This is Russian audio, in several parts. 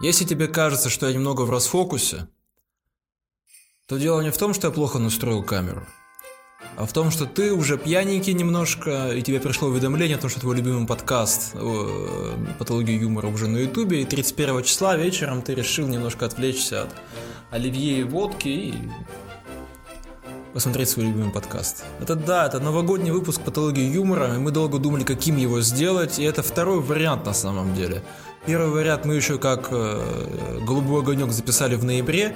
Если тебе кажется, что я немного в расфокусе, то дело не в том, что я плохо настроил камеру, а в том, что ты уже пьяненький немножко, и тебе пришло уведомление о том, что твой любимый подкаст э, «Патология юмора» уже на ютубе, и 31 числа вечером ты решил немножко отвлечься от оливье и водки и посмотреть свой любимый подкаст. Это да, это новогодний выпуск «Патологии юмора», и мы долго думали, каким его сделать, и это второй вариант на самом деле. Первый вариант мы еще как э, «Голубой огонек» записали в ноябре,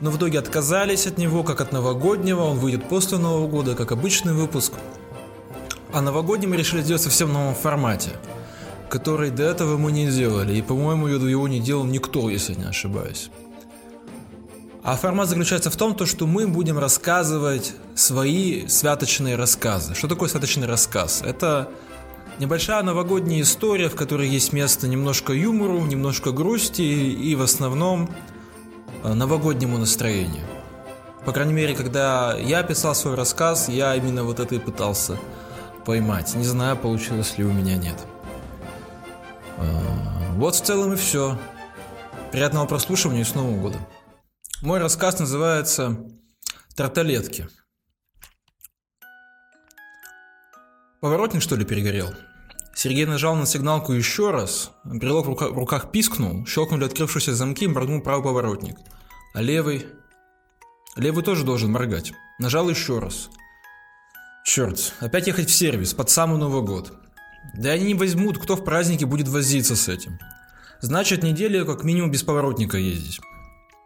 но в итоге отказались от него, как от новогоднего, он выйдет после Нового года, как обычный выпуск. А новогодний мы решили сделать совсем новом формате, который до этого мы не делали, и, по-моему, его не делал никто, если не ошибаюсь. А формат заключается в том, то, что мы будем рассказывать свои святочные рассказы. Что такое святочный рассказ? Это небольшая новогодняя история, в которой есть место немножко юмору, немножко грусти и в основном э, новогоднему настроению. По крайней мере, когда я писал свой рассказ, я именно вот это и пытался поймать. Не знаю, получилось ли у меня нет. Э, вот в целом и все. Приятного прослушивания и с Новым годом. Мой рассказ называется «Тарталетки». Поворотник, что ли, перегорел? Сергей нажал на сигналку еще раз, брелок в, рука- в руках пискнул, щелкнули открывшиеся замки и моргнул правый поворотник. А левый... Левый тоже должен моргать. Нажал еще раз. Черт, опять ехать в сервис под самый Новый год. Да они не возьмут, кто в празднике будет возиться с этим. Значит, неделю как минимум без поворотника ездить.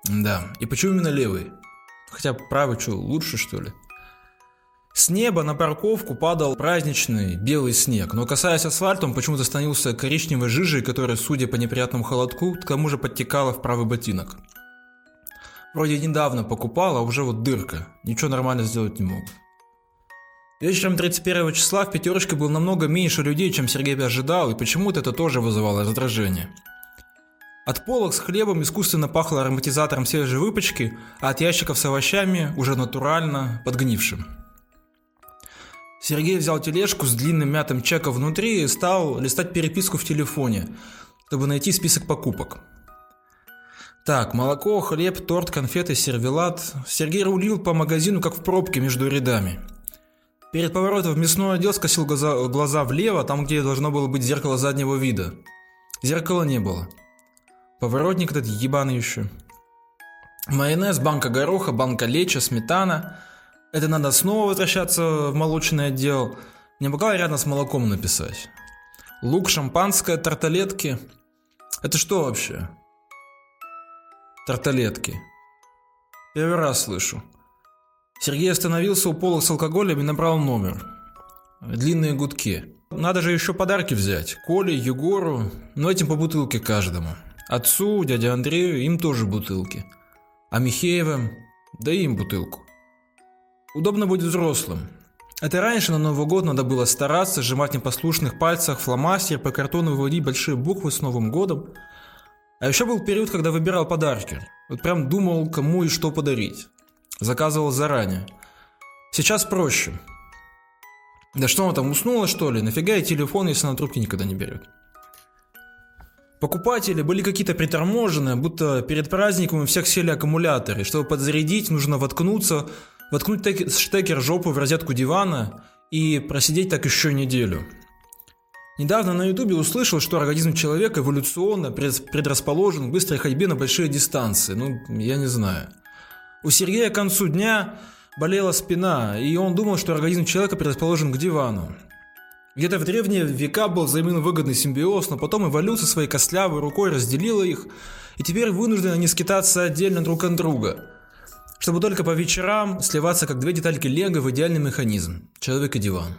Да, и почему именно левый? Хотя правый что, лучше что ли? С неба на парковку падал праздничный белый снег, но касаясь асфальта, он почему-то становился коричневой жижей, которая, судя по неприятному холодку, к тому же подтекала в правый ботинок. Вроде недавно покупал, а уже вот дырка. Ничего нормально сделать не мог. Вечером 31 числа в пятерочке было намного меньше людей, чем Сергей ожидал, и почему-то это тоже вызывало раздражение. От полок с хлебом искусственно пахло ароматизатором свежей выпечки, а от ящиков с овощами уже натурально подгнившим. Сергей взял тележку с длинным мятым чеком внутри и стал листать переписку в телефоне, чтобы найти список покупок. Так, молоко, хлеб, торт, конфеты, сервелат. Сергей рулил по магазину, как в пробке между рядами. Перед поворотом в мясной отдел скосил глаза, глаза влево, там, где должно было быть зеркало заднего вида. Зеркала не было. Поворотник этот ебаный еще. Майонез, банка гороха, банка леча, сметана. Это надо снова возвращаться в молочный отдел. Не могла рядом с молоком написать. Лук, шампанское, тарталетки. Это что вообще? Тарталетки. Первый раз слышу. Сергей остановился у полок с алкоголем и набрал номер. Длинные гудки. Надо же еще подарки взять. Коле, Егору, но этим по бутылке каждому. Отцу, дяде Андрею, им тоже бутылки. А Михеевым, да им бутылку. Удобно будет взрослым. Это раньше на Новый год надо было стараться, сжимать непослушных пальцах фломастер, по картону выводить большие буквы с Новым годом. А еще был период, когда выбирал подарки. Вот прям думал, кому и что подарить. Заказывал заранее. Сейчас проще. Да что она там, уснула что ли? Нафига и телефон, если она трубки никогда не берет? Покупатели были какие-то приторможенные, будто перед праздником у всех сели аккумуляторы. Чтобы подзарядить, нужно воткнуться, воткнуть штекер жопу в розетку дивана и просидеть так еще неделю. Недавно на ютубе услышал, что организм человека эволюционно предрасположен к быстрой ходьбе на большие дистанции. Ну, я не знаю. У Сергея к концу дня болела спина, и он думал, что организм человека предрасположен к дивану. Где-то в древние века был взаимовыгодный симбиоз, но потом эволюция своей костлявой рукой разделила их, и теперь вынуждены они скитаться отдельно друг от друга, чтобы только по вечерам сливаться как две детальки лего в идеальный механизм – человек и диван.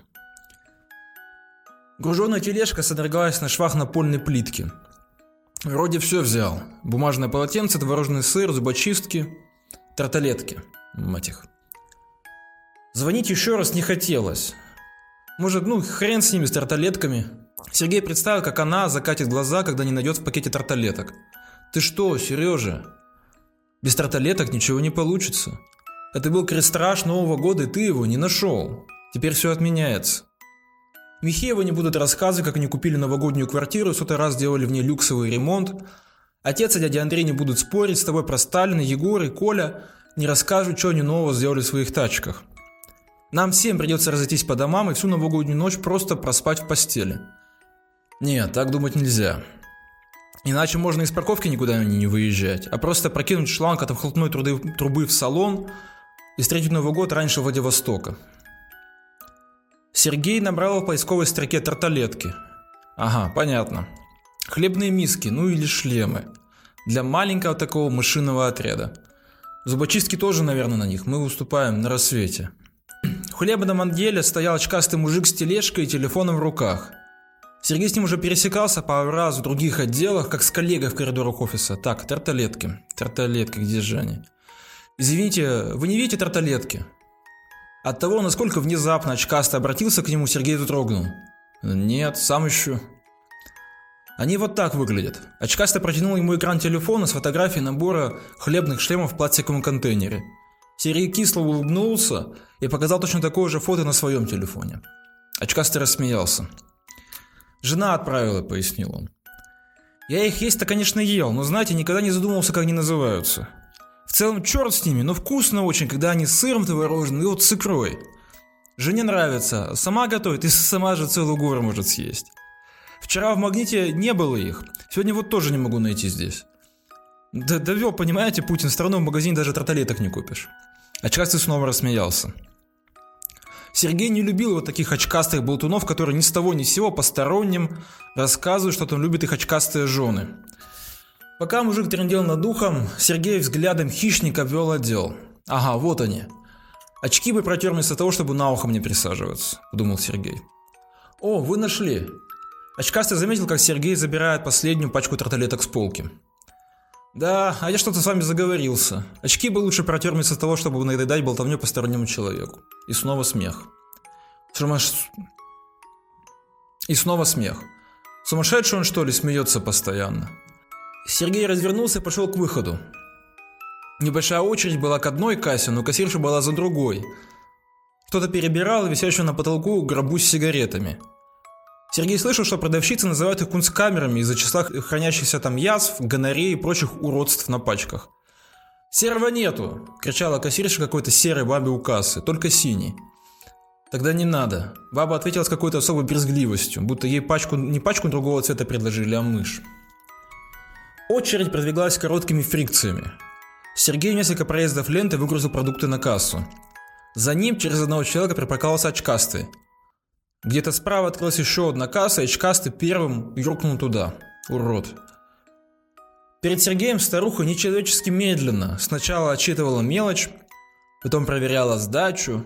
Груженная тележка содрогалась на швах напольной плитки. Вроде все взял. Бумажное полотенце, творожный сыр, зубочистки, тарталетки. Мать их. Звонить еще раз не хотелось. Может, ну, хрен с ними, с тарталетками. Сергей представил, как она закатит глаза, когда не найдет в пакете тарталеток. Ты что, Сережа? Без тарталеток ничего не получится. Это был крестраж Нового года, и ты его не нашел. Теперь все отменяется. Михеевы не будут рассказывать, как они купили новогоднюю квартиру, сотый раз делали в ней люксовый ремонт. Отец и дядя Андрей не будут спорить с тобой про Сталина, Егора и Коля, не расскажут, что они нового сделали в своих тачках. Нам всем придется разойтись по домам и всю новогоднюю ночь просто проспать в постели. Нет, так думать нельзя. Иначе можно из парковки никуда не выезжать, а просто прокинуть шланг от выхлопной трубы в салон и встретить Новый год раньше Владивостока. Сергей набрал в поисковой строке тарталетки. Ага, понятно. Хлебные миски, ну или шлемы. Для маленького такого мышиного отряда. Зубочистки тоже, наверное, на них. Мы выступаем на рассвете. В хлебном отделе стоял очкастый мужик с тележкой и телефоном в руках. Сергей с ним уже пересекался пару раз в других отделах, как с коллегой в коридорах офиса. Так, тарталетки. Тарталетки, где же они? Извините, вы не видите тарталетки? От того, насколько внезапно очкастый обратился к нему, Сергей вздрогнул. Нет, сам ищу. Они вот так выглядят. Очкастый протянул ему экран телефона с фотографией набора хлебных шлемов в пластиковом контейнере. Сергей кисло улыбнулся и показал точно такое же фото на своем телефоне. Очкастый рассмеялся. «Жена отправила», — пояснил он. «Я их есть-то, конечно, ел, но, знаете, никогда не задумывался, как они называются. В целом, черт с ними, но вкусно очень, когда они с сыром творожным и вот с икрой. Жене нравится, сама готовит и сама же целую гору может съесть. Вчера в магните не было их, сегодня вот тоже не могу найти здесь. Да довел, понимаете, Путин страну в магазине даже тарталеток не купишь. Очкастый снова рассмеялся. Сергей не любил вот таких очкастых болтунов, которые ни с того ни с сего посторонним рассказывают, что там любят их очкастые жены. Пока мужик трендел над духом, Сергей взглядом хищника вел отдел. Ага, вот они. Очки бы протер вместо того, чтобы на ухо мне присаживаться, подумал Сергей. О, вы нашли. Очкастый заметил, как Сергей забирает последнюю пачку тарталеток с полки. Да, а я что-то с вами заговорился. Очки бы лучше протер вместо того, чтобы надоедать болтовню постороннему человеку. И снова смех. Сумаш... И снова смех. Сумасшедший он что ли смеется постоянно? Сергей развернулся и пошел к выходу. Небольшая очередь была к одной кассе, но кассирша была за другой. Кто-то перебирал висящую на потолку гробу с сигаретами. Сергей слышал, что продавщицы называют их кунсткамерами из-за числа хранящихся там язв, гонореи и прочих уродств на пачках. «Серого нету!» – кричала кассирша какой-то серой бабе у кассы, только синий. «Тогда не надо». Баба ответила с какой-то особой брезгливостью, будто ей пачку, не пачку другого цвета предложили, а мышь. Очередь продвигалась короткими фрикциями. Сергей несколько проездов ленты выгрузил продукты на кассу. За ним через одного человека припарковался очкастый. Где-то справа открылась еще одна касса, и очкастый первым юркнул туда. Урод. Перед Сергеем старуха нечеловечески медленно сначала отчитывала мелочь, потом проверяла сдачу,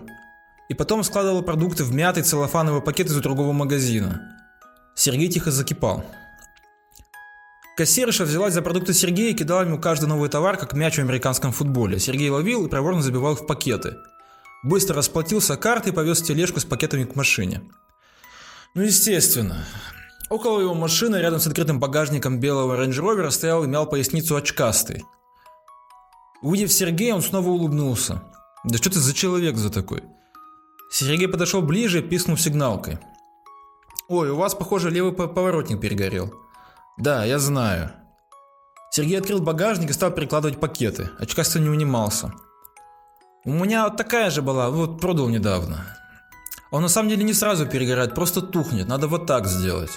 и потом складывала продукты в мятый целлофановый пакет из другого магазина. Сергей тихо закипал. Кассирша взялась за продукты Сергея и кидала ему каждый новый товар, как мяч в американском футболе. Сергей ловил и проворно забивал в пакеты. Быстро расплатился картой и повез тележку с пакетами к машине. Ну, естественно. Около его машины, рядом с открытым багажником белого Rover, стоял и мял поясницу очкастый. Увидев Сергея, он снова улыбнулся. Да что ты за человек за такой? Сергей подошел ближе и писнул сигналкой. Ой, у вас, похоже, левый поворотник перегорел. Да, я знаю. Сергей открыл багажник и стал перекладывать пакеты. Очкастый не унимался. У меня вот такая же была, вот продал недавно. Он на самом деле не сразу перегорает, просто тухнет. Надо вот так сделать.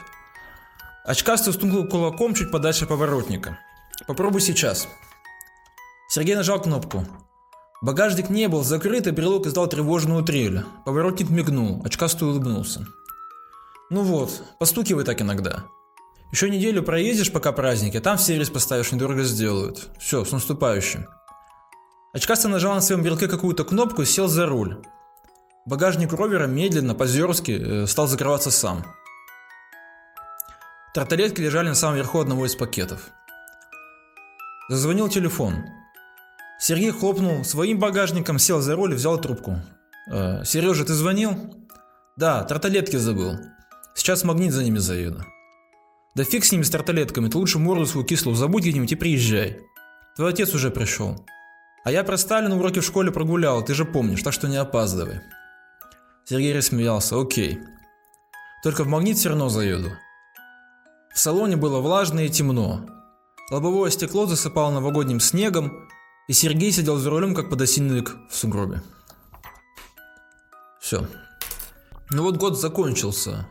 Очкастый стукнул кулаком чуть подальше поворотника. Попробуй сейчас. Сергей нажал кнопку. Багажник не был закрыт, и брелок издал тревожную трель. Поворотник мигнул, очкастый улыбнулся. Ну вот, постукивай так иногда. Еще неделю проездишь, пока праздники, там в сервис поставишь, недорого сделают. Все, с наступающим. Очкастый нажал на своем брелке какую-то кнопку и сел за руль. Багажник ровера медленно, по-зерски, э, стал закрываться сам. Тарталетки лежали на самом верху одного из пакетов. Зазвонил телефон. Сергей хлопнул своим багажником, сел за руль и взял трубку. «Э, «Сережа, ты звонил?» «Да, тарталетки забыл. Сейчас магнит за ними заеду». Да фиг с ними с тарталетками, ты лучше морду свою кислую забудь где-нибудь и приезжай. Твой отец уже пришел. А я про Сталина уроки в школе прогулял, ты же помнишь, так что не опаздывай. Сергей рассмеялся, окей. Только в магнит все равно заеду. В салоне было влажно и темно. Лобовое стекло засыпало новогодним снегом, и Сергей сидел за рулем, как подосиновик в сугробе. Все. Ну вот год закончился.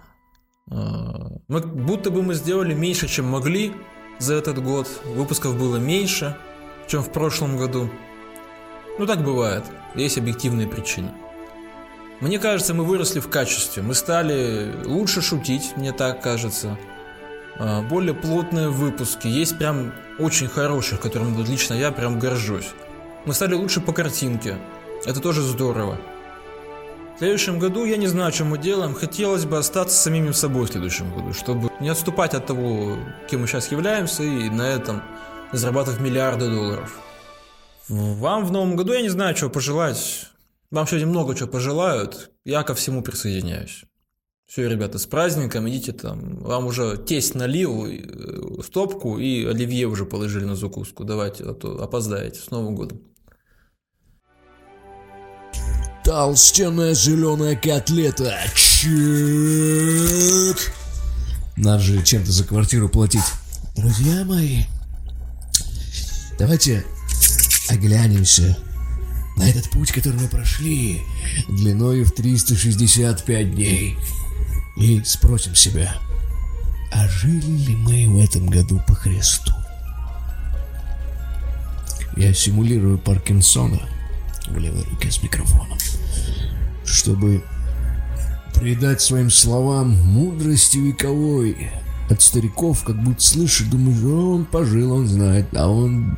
А, мы, будто бы мы сделали меньше, чем могли за этот год. Выпусков было меньше, чем в прошлом году. Ну так бывает. Есть объективные причины. Мне кажется, мы выросли в качестве. Мы стали лучше шутить, мне так кажется. А, более плотные выпуски. Есть прям очень хороших, которым лично я прям горжусь. Мы стали лучше по картинке. Это тоже здорово. В следующем году я не знаю, что мы делаем. Хотелось бы остаться самими собой в следующем году, чтобы не отступать от того, кем мы сейчас являемся, и на этом зарабатывать миллиарды долларов. Вам в новом году я не знаю, чего пожелать. Вам сегодня много чего пожелают. Я ко всему присоединяюсь. Все, ребята, с праздником, идите там. Вам уже тесть налил э, стопку, и оливье уже положили на закуску. Давайте, а то опоздаете. С Новым годом. Толстенная зеленая котлета. Чек. Надо же чем-то за квартиру платить. Друзья мои, давайте оглянемся на этот путь, который мы прошли, длиной в 365 дней, и спросим себя, а жили ли мы в этом году по Христу? Я симулирую Паркинсона в левой руке с микрофоном чтобы придать своим словам мудрости вековой. От стариков как будто слышишь, думаешь, он пожил, он знает, а он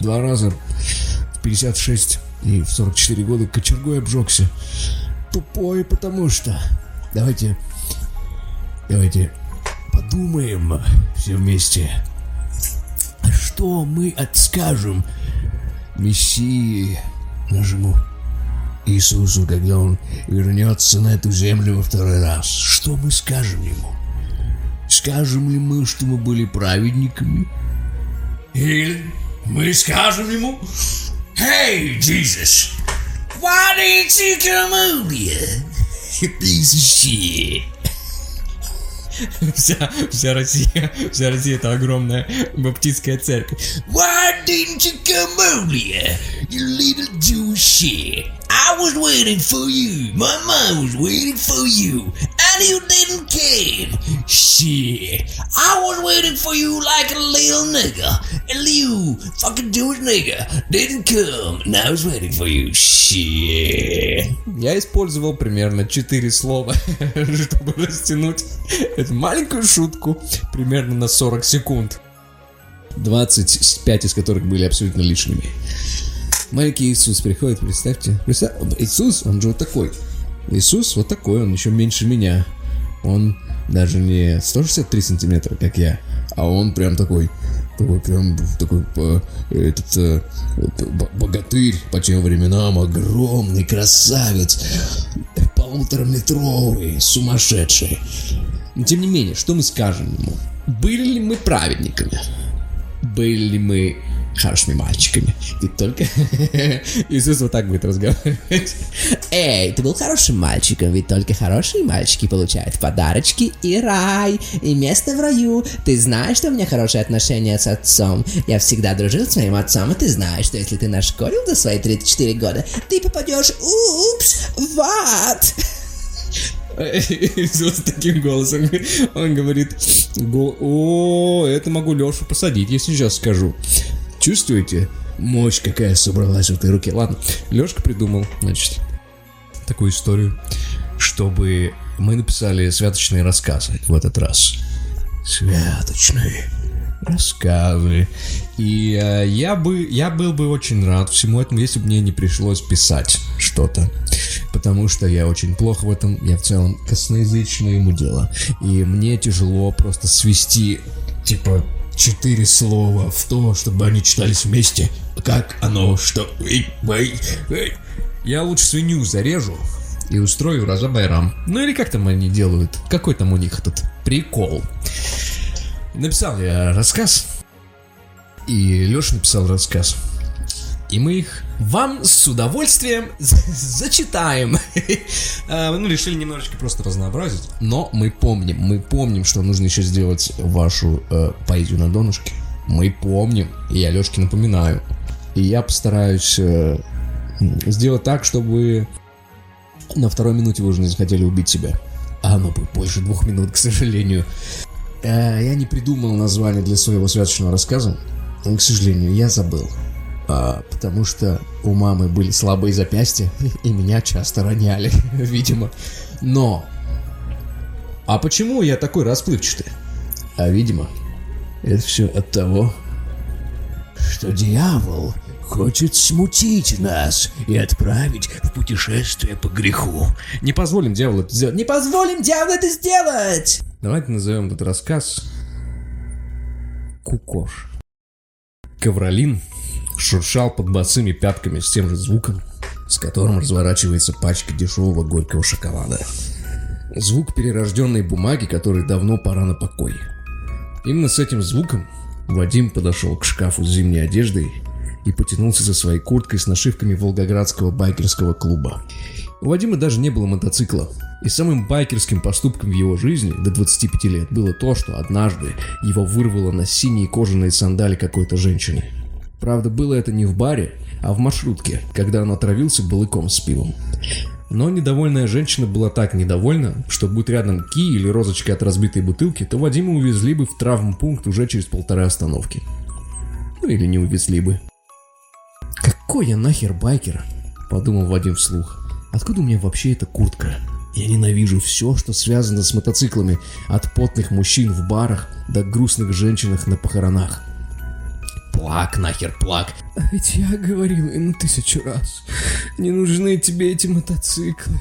два раза в 56 и в 44 года кочергой обжегся. Тупой, потому что... Давайте, давайте подумаем все вместе. Что мы отскажем Мессии нашему Иисусу, когда Он вернется на эту землю во второй раз, что мы скажем Ему? Скажем ли мы, что мы были праведниками? Или мы скажем Ему, «Hey, Jesus, why didn't you come over here, you piece of shit?» Вся, вся Россия, вся Россия это огромная баптистская церковь. Why didn't you come over here, you little Jewish shit? I was waiting for you. My mom was waiting for you. And you didn't come. Shit. I was waiting for you like a little nigga. And you, fucking Jewish nigga, didn't come. And I was waiting for you. Shit. Я использовал примерно 4 слова, чтобы растянуть эту маленькую шутку примерно на 40 секунд. 25 из которых были абсолютно лишними. Маленький Иисус приходит, представьте. Представь, Иисус, он же вот такой. Иисус вот такой, он еще меньше меня. Он даже не 163 сантиметра, как я, а он прям такой, такой прям такой этот э, богатырь по тем временам, огромный красавец, полутораметровый, сумасшедший. Но тем не менее, что мы скажем ему? Были ли мы праведниками? Были ли мы хорошими мальчиками. Ведь только Иисус вот так будет разговаривать. Эй, ты был хорошим мальчиком, ведь только хорошие мальчики получают подарочки и рай, и место в раю. Ты знаешь, что у меня хорошие отношения с отцом. Я всегда дружил с моим отцом, и ты знаешь, что если ты нашколил до свои 34 года, ты попадешь, упс, в ад. Иисус таким голосом, он говорит, о, это могу Лешу посадить, если сейчас скажу. Чувствуете? Мощь какая собралась в этой руке. Ладно, Лешка придумал, значит, такую историю, чтобы мы написали святочные рассказы в этот раз. Святочные рассказы. И э, я бы, я был бы очень рад всему этому, если бы мне не пришлось писать что-то. Потому что я очень плохо в этом, я в целом косноязычное ему дело. И мне тяжело просто свести, типа, четыре слова в то, чтобы они читались вместе. Как оно, что... Я лучше свинью зарежу и устрою Раза Байрам. Ну или как там они делают? Какой там у них этот прикол? Написал я рассказ. И Леша написал рассказ. И мы их вам с удовольствием зачитаем. А, ну, решили немножечко просто разнообразить. Но мы помним, мы помним, что нужно еще сделать вашу э, поэзию на донышке. Мы помним, и я Лешке напоминаю. И я постараюсь э, сделать так, чтобы на второй минуте вы уже не захотели убить себя. А оно бы больше двух минут, к сожалению. Э, я не придумал название для своего святочного рассказа. К сожалению, я забыл. А, потому что у мамы были слабые запястья, и меня часто роняли, видимо. Но... А почему я такой расплывчатый? А видимо, это все от того, что дьявол хочет смутить нас и отправить в путешествие по греху. Не позволим дьяволу это сделать. Не позволим дьяволу это сделать! Давайте назовем этот рассказ Кукош. Ковролин шуршал под босыми пятками с тем же звуком, с которым разворачивается пачка дешевого горького шоколада. Звук перерожденной бумаги, которой давно пора на покой. Именно с этим звуком Вадим подошел к шкафу с зимней одеждой и потянулся за своей курткой с нашивками Волгоградского байкерского клуба. У Вадима даже не было мотоцикла, и самым байкерским поступком в его жизни до 25 лет было то, что однажды его вырвало на синие кожаные сандали какой-то женщины. Правда, было это не в баре, а в маршрутке, когда он отравился балыком с пивом. Но недовольная женщина была так недовольна, что будь рядом ки или розочка от разбитой бутылки, то Вадима увезли бы в травмпункт уже через полторы остановки. Ну или не увезли бы. «Какой я нахер байкер?» – подумал Вадим вслух. «Откуда у меня вообще эта куртка?» Я ненавижу все, что связано с мотоциклами, от потных мужчин в барах до грустных женщинах на похоронах. Плак, нахер плак. А ведь я говорил ему тысячу раз. Не нужны тебе эти мотоциклы.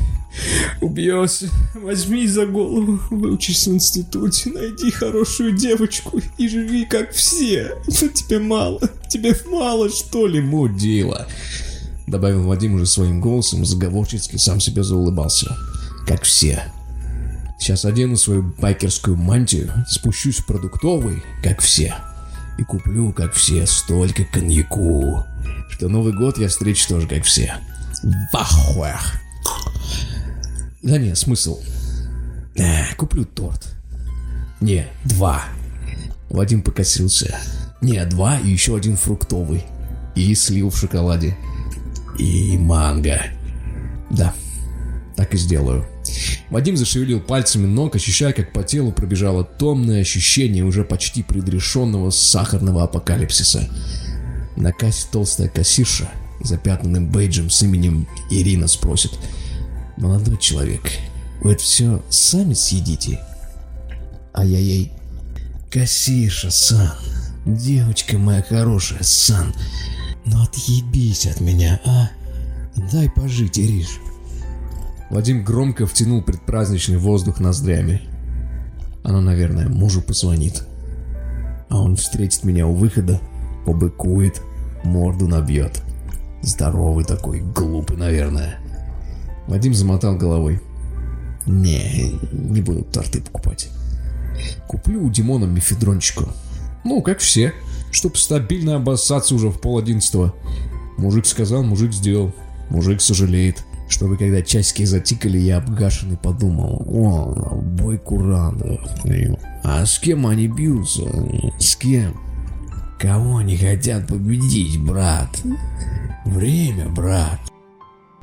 Убьешься. Возьми за голову, выучись в институте, найди хорошую девочку и живи как все. Но тебе мало. Тебе мало, что ли, мудила? Добавил Вадим уже своим голосом, заговорчески сам себе заулыбался. Как все. Сейчас одену свою байкерскую мантию, спущусь в продуктовый, как все и куплю, как все, столько коньяку, что Новый год я встречу тоже, как все. Вахуэх. Да не, смысл. Э, куплю торт. Не, два. Вадим покосился. Не, два и еще один фруктовый. И слил в шоколаде. И манго. Да, так и сделаю. Вадим зашевелил пальцами ног, ощущая, как по телу пробежало томное ощущение уже почти предрешенного сахарного апокалипсиса. На кассе толстая кассирша, запятнанным бейджем с именем Ирина, спросит. «Молодой человек, вы это все сами съедите?» А я ей... «Кассирша, Сан, девочка моя хорошая, Сан, ну отъебись от меня, а? Дай пожить, Ириш». Вадим громко втянул предпраздничный воздух ноздрями. Она, наверное, мужу позвонит. А он встретит меня у выхода, побыкует, морду набьет. Здоровый такой, глупый, наверное. Вадим замотал головой. Не, не буду торты покупать. Куплю у Димона мифедрончику. Ну, как все, чтоб стабильно обоссаться уже в пол одиннадцатого. Мужик сказал, мужик сделал. Мужик сожалеет чтобы когда часики затикали, я обгашенный подумал, о, бой Куранда. А с кем они бьются? С кем? Кого они хотят победить, брат? Время, брат.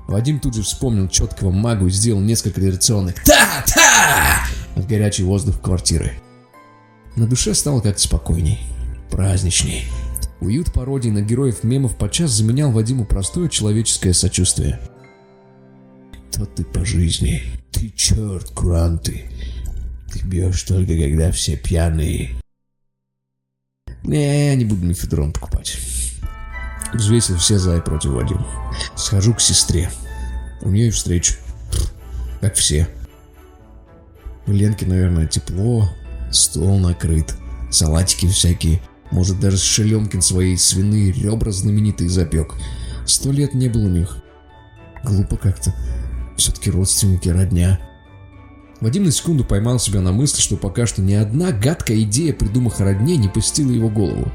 Вадим тут же вспомнил четкого магу и сделал несколько реакционных «Та-та!» от горячий воздух квартиры. На душе стало как-то спокойней, праздничней. Уют пародий на героев мемов подчас заменял Вадиму простое человеческое сочувствие – кто ты по жизни? Ты черт, Куранты. Ты бьешь только, когда все пьяные. Не, я не буду мифедрон покупать. Взвесил все за и против Вадим. Схожу к сестре. У нее и встречу. Как все. У Ленки, наверное, тепло, стол накрыт, салатики всякие. Может, даже Шелемкин свои свиные ребра знаменитые запек. Сто лет не было у них. Глупо как-то. Все-таки родственники, родня. Вадим на секунду поймал себя на мысли, что пока что ни одна гадкая идея, придумав о родне, не посетила его голову.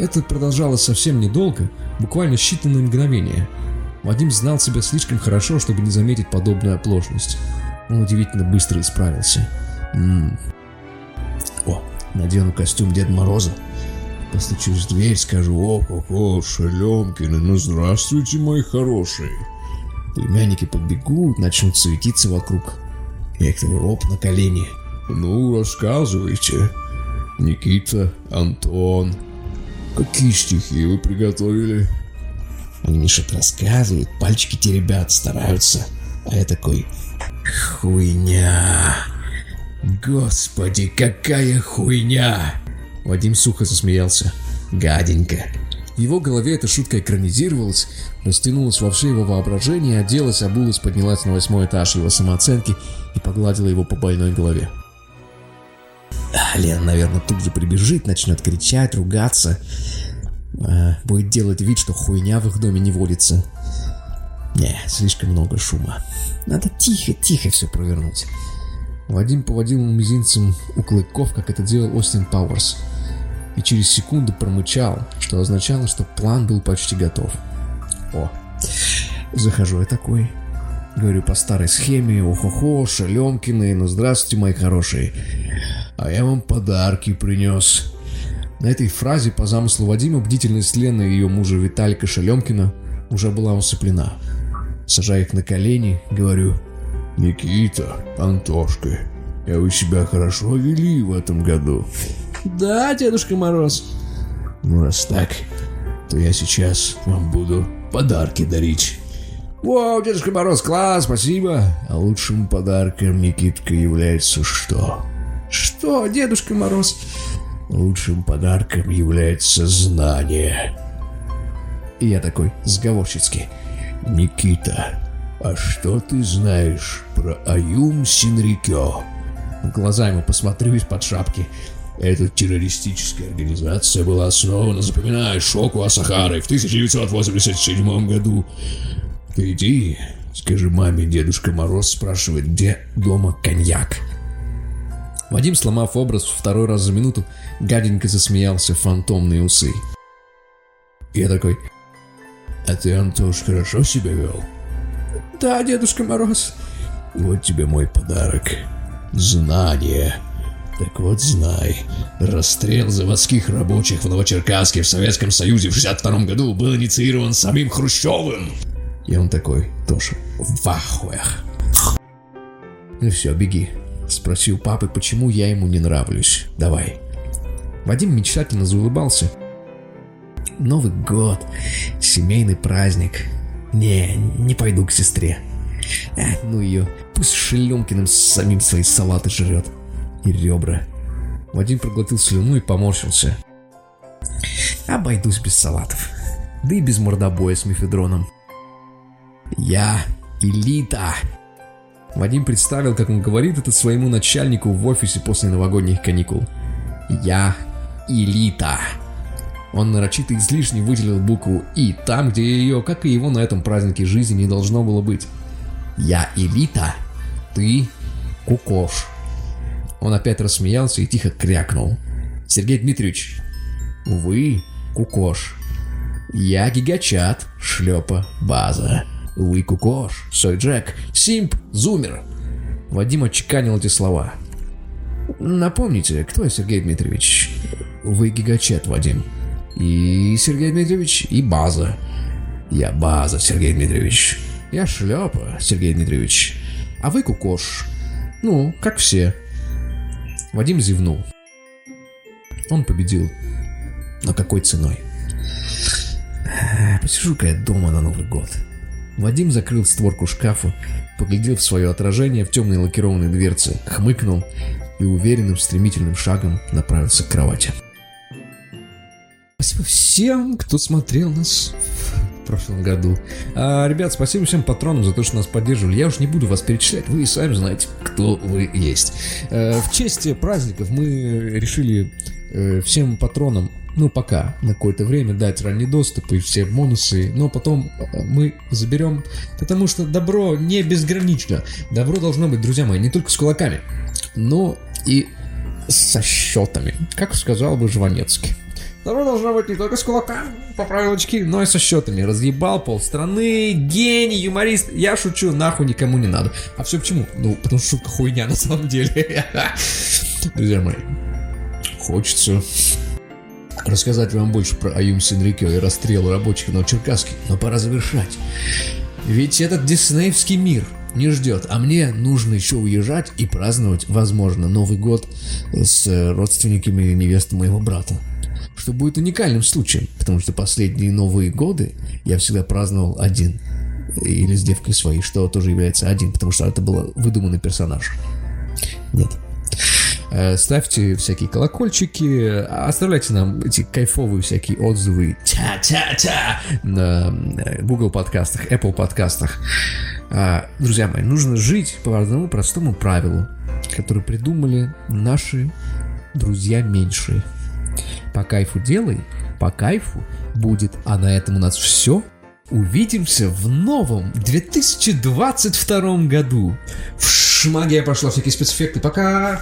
Это продолжалось совсем недолго, буквально считанные мгновения. Вадим знал себя слишком хорошо, чтобы не заметить подобную оплошность. Он удивительно быстро исправился. Ммм. О, надену костюм Деда Мороза. Постучусь в дверь, скажу, о-хо-хо, Шелемкины, ну здравствуйте, мои хорошие. Племянники побегут, начнут суетиться вокруг. Я их оп, на колени. Ну, рассказывайте. Никита, Антон. Какие стихи вы приготовили? Они мне что-то рассказывают, пальчики теребят, стараются. А я такой, хуйня. Господи, какая хуйня. Вадим сухо засмеялся. Гаденько. В его голове эта шутка экранизировалась, растянулась во все его воображение, оделась, обулась, поднялась на восьмой этаж его самооценки и погладила его по больной голове. Лена, наверное, тут же прибежит, начнет кричать, ругаться. А, будет делать вид, что хуйня в их доме не водится. Не, слишком много шума. Надо тихо-тихо все провернуть. Вадим поводил мизинцем у клыков, как это делал Остин Пауэрс. И через секунду промычал, что означало, что план был почти готов. О, захожу я такой. Говорю по старой схеме, охо-хо, шалемкины, ну здравствуйте, мои хорошие. А я вам подарки принес. На этой фразе по замыслу Вадима бдительность Лены и ее мужа Виталика Шалемкина уже была усыплена. Сажаю их на колени, говорю, «Никита, Антошка, а вы себя хорошо вели в этом году?» «Да, Дедушка Мороз». «Ну, раз так, то я сейчас вам буду подарки дарить». «Вау, Дедушка Мороз, класс, спасибо!» А лучшим подарком, Никитка, является что? «Что, Дедушка Мороз?» Лучшим подарком является знание. И я такой, сговорщицкий. Никита, а что ты знаешь про Аюм Синрикё? Глаза ему посмотрю из-под шапки. Эта террористическая организация была основана, запоминай, Шоку Асахарой в 1987 году. Ты иди, скажи маме, Дедушка Мороз спрашивает, где дома коньяк. Вадим, сломав образ второй раз за минуту, гаденько засмеялся в фантомные усы. Я такой, а ты, Антош, хорошо себя вел? Да, Дедушка Мороз. Вот тебе мой подарок. Знание. Так вот знай, расстрел заводских рабочих в Новочеркасске в Советском Союзе в 62 году был инициирован самим Хрущевым. И он такой, тоже, в ахуях. Ну все, беги. Спросил папы, почему я ему не нравлюсь. Давай. Вадим мечтательно заулыбался. Новый год, семейный праздник. Не, не пойду к сестре. А, ну ее, пусть Шелемкиным самим свои салаты жрет. И ребра. Вадим проглотил слюну и поморщился. Обойдусь без салатов. Да и без мордобоя с мефедроном. Я элита. Вадим представил, как он говорит это своему начальнику в офисе после новогодних каникул. Я элита. Он нарочито излишне выделил букву «И» там, где ее, как и его на этом празднике жизни, не должно было быть. «Я элита, ты кукош». Он опять рассмеялся и тихо крякнул. «Сергей Дмитриевич, вы кукош. Я гигачат, шлепа, база. Вы кукош, сой Джек, симп, зумер». Вадим отчеканил эти слова. Напомните, кто я, Сергей Дмитриевич? Вы гигачет, Вадим. И Сергей Дмитриевич, и база. Я база, Сергей Дмитриевич. Я шляпа, Сергей Дмитриевич. А вы кукош. Ну, как все. Вадим зевнул. Он победил. Но какой ценой? Посижу-ка я дома на Новый год. Вадим закрыл створку шкафа, поглядел в свое отражение в темной лакированной дверце, хмыкнул и уверенным стремительным шагом направился к кровати. Спасибо всем, кто смотрел нас прошлом году. А, ребят, спасибо всем патронам за то, что нас поддерживали. Я уж не буду вас перечислять, вы и сами знаете, кто вы есть. А, в честь праздников мы решили э, всем патронам ну, пока, на какое-то время дать ранний доступ и все бонусы, но потом э, мы заберем, потому что добро не безгранично. Добро должно быть, друзья мои, не только с кулаками, но и со счетами, как сказал бы Жванецкий. Добро должно быть не только с кулаками, по правилочке, но и со счетами. Разъебал полстраны, гений, юморист. Я шучу, нахуй никому не надо. А все почему? Ну, потому что шутка хуйня на самом деле. Друзья мои, хочется рассказать вам больше про Аюм Синрикё и расстрел рабочих в Новочеркасске, но пора завершать. Ведь этот диснеевский мир не ждет, а мне нужно еще уезжать и праздновать, возможно, Новый год с родственниками невесты моего брата. Что будет уникальным случаем, потому что последние Новые годы я всегда праздновал один. Или с девкой своей, что тоже является один, потому что это был выдуманный персонаж. Нет. Э, ставьте всякие колокольчики, оставляйте нам эти кайфовые всякие отзывы тя-тя-тя на э, Google подкастах, Apple подкастах. А, друзья мои, нужно жить по одному простому правилу, которое придумали наши друзья меньшие. По кайфу делай, по кайфу будет. А на этом у нас все. Увидимся в новом 2022 году. В шмаге пошла всякие спецэффекты. Пока!